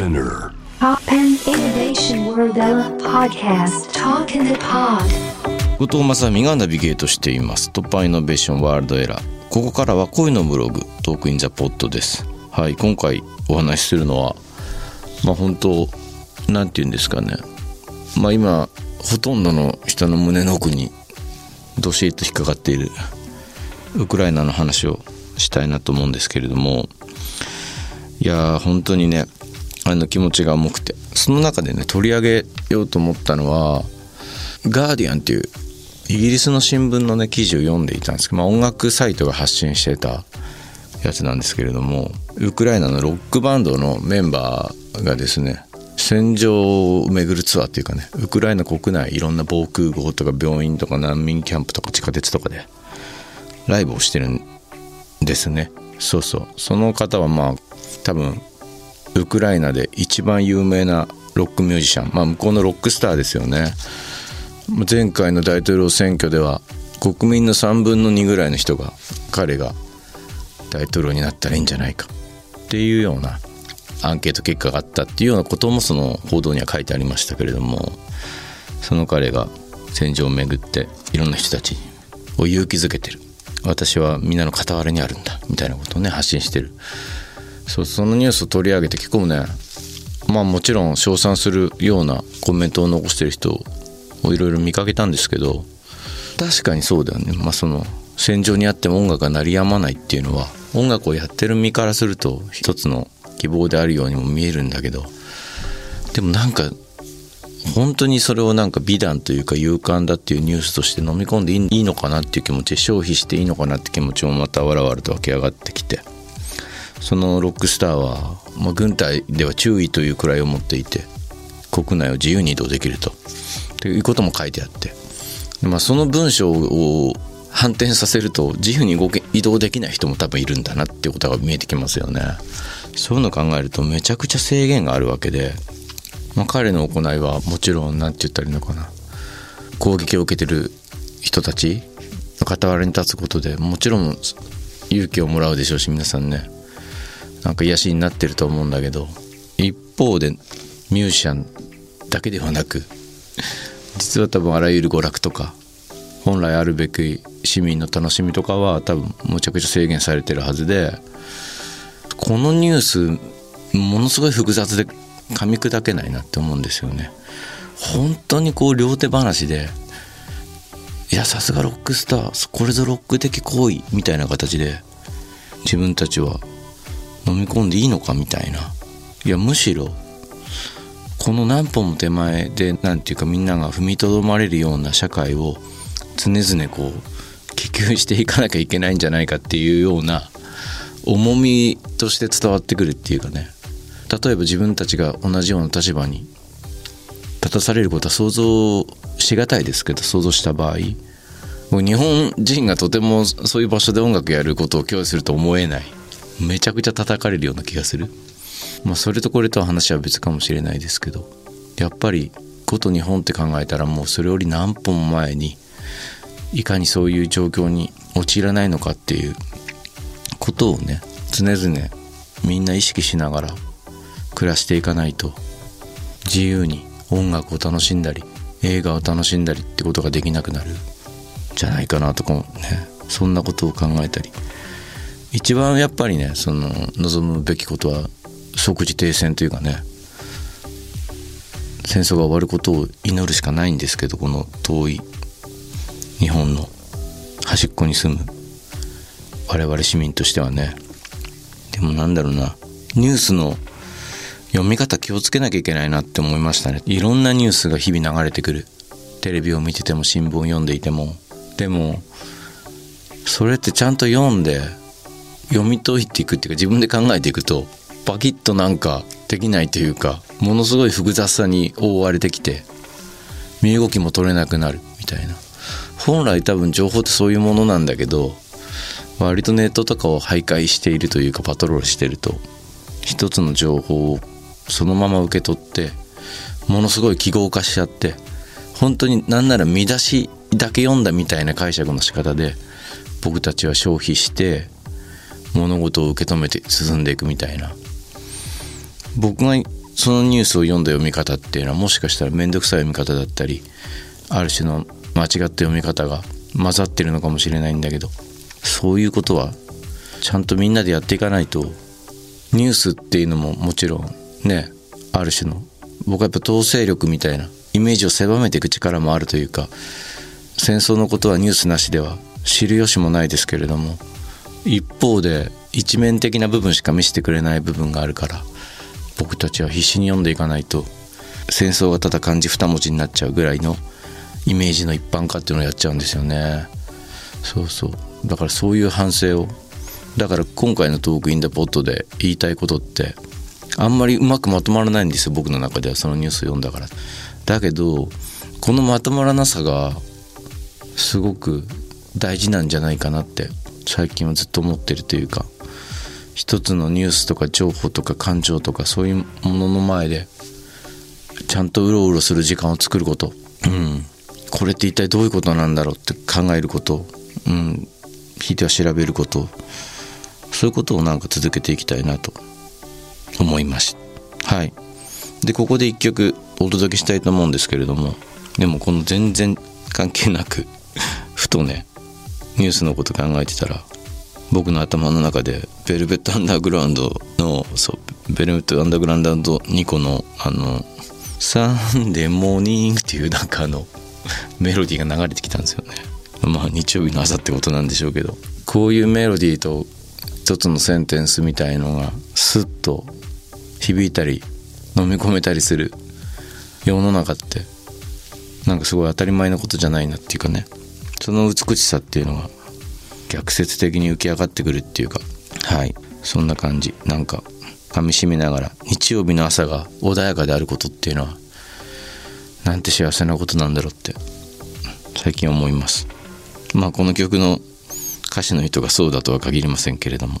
Spinner. Pop and Innovation World Podcast. Talk in the Pod. 後藤正美がナビゲートしています。突破イノベーションワールドエラー。ここからは恋のブログトークインザポットです。はい今回お話しするのはまあ本当なんて言うんですかね。まあ今ほとんどの人の胸の奥にどしっと引っかかっているウクライナの話をしたいなと思うんですけれども。いやー本当にねあの気持ちが重くて。その中でね取り上げようと思ったのは「ガーディアン」っていうイギリスの新聞のね記事を読んでいたんですけど、まあ、音楽サイトが発信してたやつなんですけれどもウクライナのロックバンドのメンバーがですね戦場を巡るツアーっていうかねウクライナ国内いろんな防空壕とか病院とか難民キャンプとか地下鉄とかでライブをしてるんですね。そうそう。その方はまあ多分ウクライナで一番有名なロックミュージシャン。まあ向こうのロックスターですよね。前回の大統領選挙では国民の3分の2ぐらいの人が彼が大統領になったらいいんじゃないか。っていうようなアンケート結果があったっていうようなこともその報道には書いてありましたけれどもその彼が戦場を巡っていろんな人たちを勇気づけてる。私はみんなの傍らにあるんだ。みたいなことをね発信してる。そうそのニュースを取り上げて結構ね。まあもちろん称賛するようなコメントを残してる人をいろいろ見かけたんですけど確かにそうだよね。まあその戦場にあっても音楽が鳴りやまないっていうのは音楽をやってる身からすると一つの希望であるようにも見えるんだけどでもなんか本当にそれをなんか美談というか勇敢だっていうニュースとして飲み込んでいいのかなっていう気持ち消費していいのかなって気持ちもまたわらわらと湧き上がってきて。そのロックスターは、まあ、軍隊では注意というくらいを持っていて国内を自由に移動できると。ということも書いてあって、まあ、その文章を反転させると自由に動け移動できない人も多分いるんだなっていうことが見えてきますよね。そういうのを考えるとめちゃくちゃ制限があるわけで、まあ、彼の行いはもちろん何て言ったらいいのかな。攻撃を受けてる人たちの傍らに立つことでもちろん勇気をもらうでしょうし皆さんね。なんか癒しになってると思うんだけど一方でミュージシャンだけではなく実は多分あらゆる娯楽とか本来あるべき市民の楽しみとかは多分むちゃくちゃ制限されてるはずでこのニュースものすごい複雑で噛み砕けないなって思うんですよね。本当にこう両手話でいやさすがロックスターこれぞロック的行為みたいな形で自分たちは飲み込んでいいのかみたいな。いやむしろこの何歩も手前で何て言うかみんなが踏みとどまれるような社会を常々こう希求していかなきゃいけないんじゃないかっていうような重みとして伝わってくるっていうかね。例えば自分たちが同じような立場に立たされることは想像しがたいですけど想像した場合日本人がとてもそういう場所で音楽やることを共有すると思えない。めちゃくちゃ叩かれるような気がする。まあそれとこれとは話は別かもしれないですけど。やっぱりこと日本って考えたらもうそれより何歩も前にいかにそういう状況に陥らないのかっていうことをね常々みんな意識しながら暮らしていかないと。自由に音楽を楽しんだり映画を楽しんだりってことができなくなるじゃないかなとかもねそんなことを考えたり一番やっぱりねその望むべきことは即時停戦というかね戦争が終わることを祈るしかないんですけどこの遠い日本の端っこに住む我々市民としてはね。でもなんだろうなニュースの読み方気をつけなきゃいけないなって思いましたね。いろんなニュースが日々流れてくる。テレビを見てても新聞を読んでいても。でもそれってちゃんと読んで読み解いていくっていうか自分で考えていくとパキッとなんかできないというかものすごい複雑さに覆われてきて身動きも取れなくなるみたいな。本来多分情報ってそういうものなんだけど割とネットとかを徘徊しているというかパトロールしてると一つの情報をそのまま受け取ってものすごい記号化しちゃって本当に何なら見出しだけ読んだみたいな解釈の仕方で僕たちは消費して物事を受け止めて進んでいくみたいな。僕がそのニュースを読んだ読み方っていうのはもしかしたら面倒くさい読み方だったりある種の間違った読み方が混ざってるのかもしれないんだけどそういうことはちゃんとみんなでやっていかないとニュースっていうのももちろんねある種の僕はやっぱ統制力みたいなイメージを狭めていく力もあるというか戦争のことはニュースなしでは知る由もないですけれども一方で一面的な部分しか見せてくれない部分があるから僕たちは必死に読んでいかないと戦争がただ漢字二文字になっちゃうぐらいのイメージの一般化っていうのをやっちゃうんですよね。そうそう。だからそういう反省を。だから今回のトークインダポットで言いたいことってあんまりうまくまとまらないんですよ僕の中ではそのニュースを読んだから。だけどこのまとまらなさがすごく大事なんじゃないかなって最近はずっと思ってるというか一つのニュースとか情報とか感情とかそういうものの前でちゃんとうろうろする時間を作ること。うん。これって一体どういうことなんだろうって考えること。うん。ひいては調べること。そういうことをなんか続けていきたいなと。思います。はい。でここで一曲お届けしたいと思うんですけれどもでもこの全然関係なくふとねニュースのこと考えてたら僕の頭の中でベルベット・アンダーグラウンドのそうベルベット・アンダーグラウンド2個のあの「サンデーモーニング」っていうなんかあのメロディーが流れてきたんですよね。まあ日曜日の朝ってことなんでしょうけど。こういうメロディーと一つのセンテンスみたいのがスッと響いたり飲み込めたりする世の中ってなんかすごい当たり前のことじゃないなっていうかね。その美しさっていうのが逆説的に浮き上がってくるっていうかはい。そんな感じ。なんか噛みしめながら日曜日の朝が穏やかであることっていうのはなんて幸せなことなんだろうって最近思います。まあこの曲の歌詞の人がそうだとは限りませんけれども。